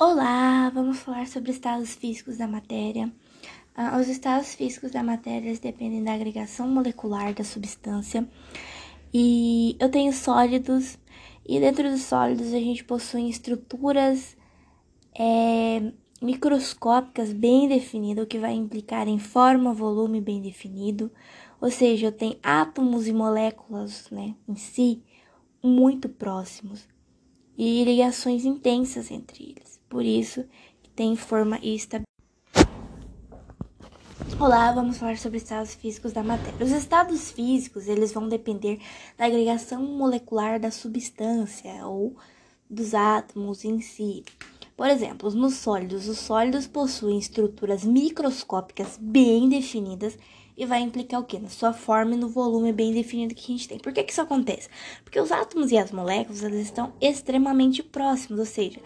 Olá, vamos falar sobre estados físicos da matéria. Ah, os estados físicos da matéria dependem da agregação molecular da substância. E eu tenho sólidos, e dentro dos sólidos a gente possui estruturas é, microscópicas bem definidas, o que vai implicar em forma, volume bem definido. Ou seja, eu tenho átomos e moléculas né, em si muito próximos e ligações intensas entre eles. Por isso, tem forma e estabilidade. Olá, vamos falar sobre estados físicos da matéria. Os estados físicos, eles vão depender da agregação molecular da substância ou dos átomos em si. Por exemplo, nos sólidos, os sólidos possuem estruturas microscópicas bem definidas e vai implicar o quê? Na sua forma e no volume bem definido que a gente tem. Por que, que isso acontece? Porque os átomos e as moléculas elas estão extremamente próximos, ou seja,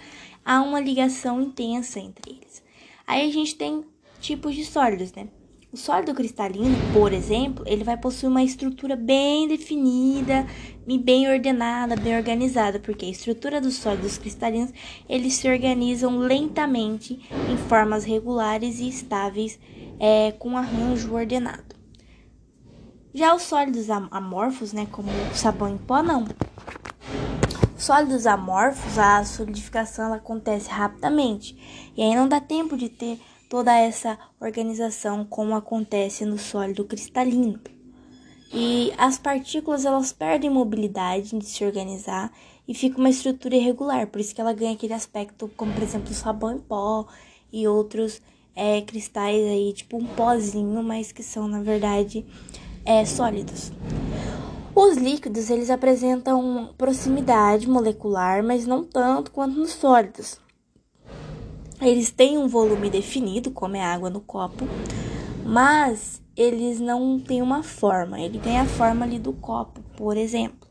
há uma ligação intensa entre eles. Aí a gente tem tipos de sólidos, né? O sólido cristalino, por exemplo, ele vai possuir uma estrutura bem definida e bem ordenada, bem organizada, porque a estrutura dos sólidos cristalinos, eles se organizam lentamente em formas regulares e estáveis é, com arranjo ordenado. Já os sólidos amorfos, né, como sabão em pó, não. Sólidos amorfos, a solidificação acontece rapidamente e aí não dá tempo de ter toda essa organização como acontece no sólido cristalino. E as partículas elas perdem mobilidade de se organizar e fica uma estrutura irregular, por isso que ela ganha aquele aspecto como por exemplo o sabão em pó e outros é, cristais aí, tipo um pozinho, mas que são, na verdade, é, sólidos. Os líquidos, eles apresentam proximidade molecular, mas não tanto quanto nos sólidos. Eles têm um volume definido, como é água no copo, mas eles não têm uma forma. Ele tem a forma ali do copo, por exemplo.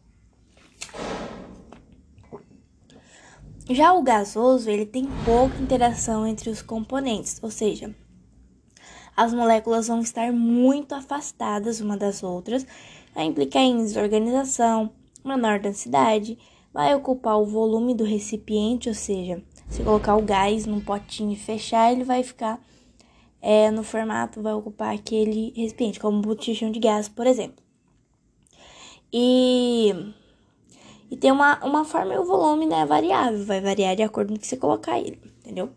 Já o gasoso, ele tem pouca interação entre os componentes, ou seja, as moléculas vão estar muito afastadas uma das outras, vai implicar em desorganização, menor densidade, vai ocupar o volume do recipiente, ou seja, se colocar o gás num potinho e fechar, ele vai ficar é, no formato, vai ocupar aquele recipiente, como um botijão de gás, por exemplo. E e tem uma, uma forma e o volume, né, variável, vai variar de acordo com que você colocar ele, entendeu?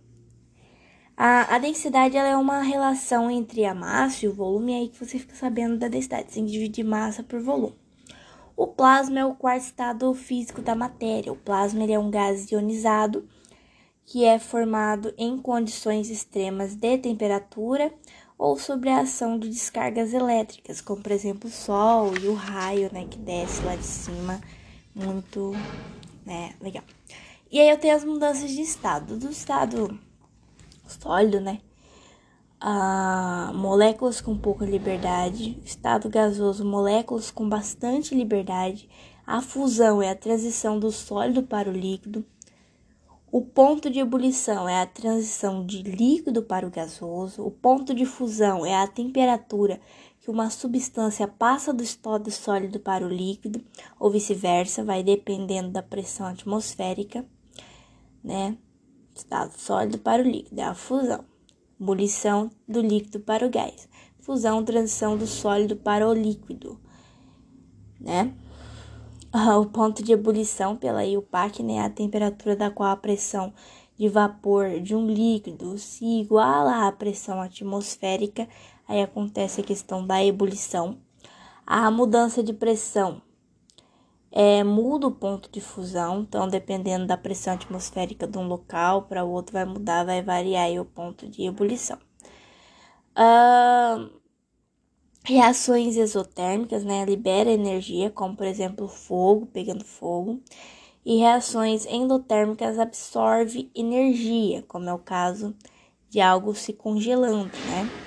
A, a densidade é uma relação entre a massa e o volume, é aí que você fica sabendo da densidade, sem dividir massa por volume. O plasma é o quarto estado físico da matéria. O plasma é um gás ionizado que é formado em condições extremas de temperatura ou sobre a ação de descargas elétricas, como por exemplo o sol e o raio, né, que desce lá de cima muito, né, legal. E aí eu tenho as mudanças de estado. Do estado sólido, né, a moléculas com pouca liberdade, estado gasoso, moléculas com bastante liberdade, a fusão é a transição do sólido para o líquido, o ponto de ebulição é a transição de líquido para o gasoso, o ponto de fusão é a temperatura que uma substância passa do estado sólido para o líquido, ou vice-versa, vai dependendo da pressão atmosférica, né? Estado sólido para o líquido, é a fusão. Ebulição do líquido para o gás. Fusão, transição do sólido para o líquido, né? O ponto de ebulição pela IUPAC, né, a temperatura da qual a pressão de vapor de um líquido se iguala à pressão atmosférica aí acontece a questão da ebulição. A mudança de pressão é, muda o ponto de fusão, então dependendo da pressão atmosférica de um local para o outro vai mudar, vai variar o ponto de ebulição. Uh, reações exotérmicas, né, libera energia, como por exemplo fogo, pegando fogo, e reações endotérmicas absorve energia, como é o caso de algo se congelando, né?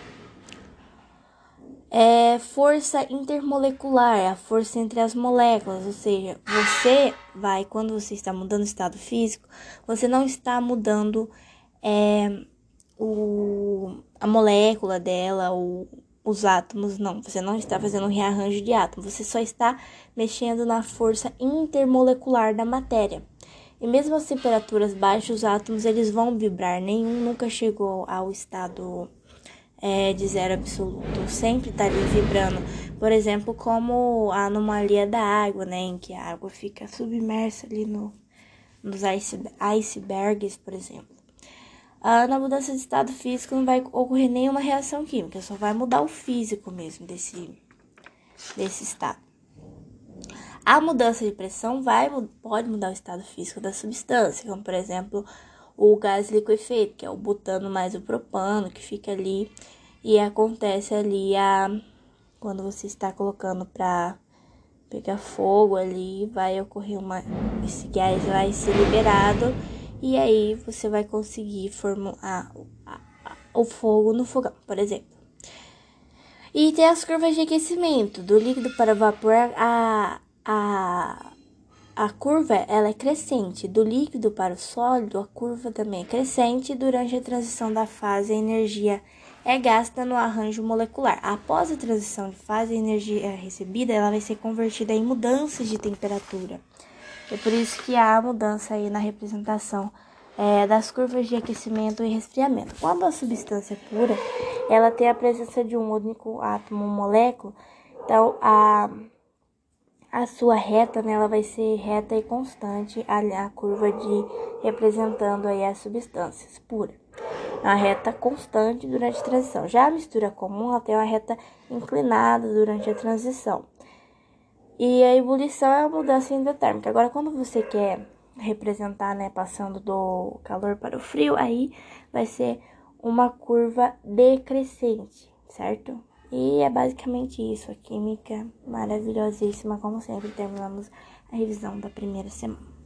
É força intermolecular, é a força entre as moléculas, ou seja, você vai, quando você está mudando o estado físico, você não está mudando é, o, a molécula dela, ou os átomos, não, você não está fazendo um rearranjo de átomos, você só está mexendo na força intermolecular da matéria. E mesmo as temperaturas baixas, os átomos eles vão vibrar. Nenhum nunca chegou ao estado é, de zero absoluto. Sempre está ali vibrando. Por exemplo, como a anomalia da água, né? Em que a água fica submersa ali no, nos ice, icebergs, por exemplo. Ah, na mudança de estado físico não vai ocorrer nenhuma reação química, só vai mudar o físico mesmo desse, desse estado. A mudança de pressão vai, pode mudar o estado físico da substância, como por exemplo o gás liquefeito, que é o butano mais o propano, que fica ali e acontece ali a quando você está colocando para pegar fogo ali, vai ocorrer uma esse gás vai ser liberado e aí você vai conseguir formar o fogo no fogão, por exemplo. E tem as curvas de aquecimento do líquido para vapor, a, a, a curva ela é crescente, do líquido para o sólido, a curva também é crescente durante a transição da fase, a energia é gasta no arranjo molecular. Após a transição de fase, a energia recebida ela vai ser convertida em mudanças de temperatura. É por isso que há mudança aí na representação é, das curvas de aquecimento e resfriamento. Quando a substância é pura, ela tem a presença de um único átomo molécula, então a, a sua reta né, ela vai ser reta e constante, a, a curva de representando aí as substâncias puras uma reta constante durante a transição. Já a mistura comum ela tem uma reta inclinada durante a transição. E a ebulição é a mudança endotérmica. Agora, quando você quer representar, né, passando do calor para o frio, aí vai ser uma curva decrescente, certo? E é basicamente isso, a química maravilhosíssima, como sempre, terminamos a revisão da primeira semana.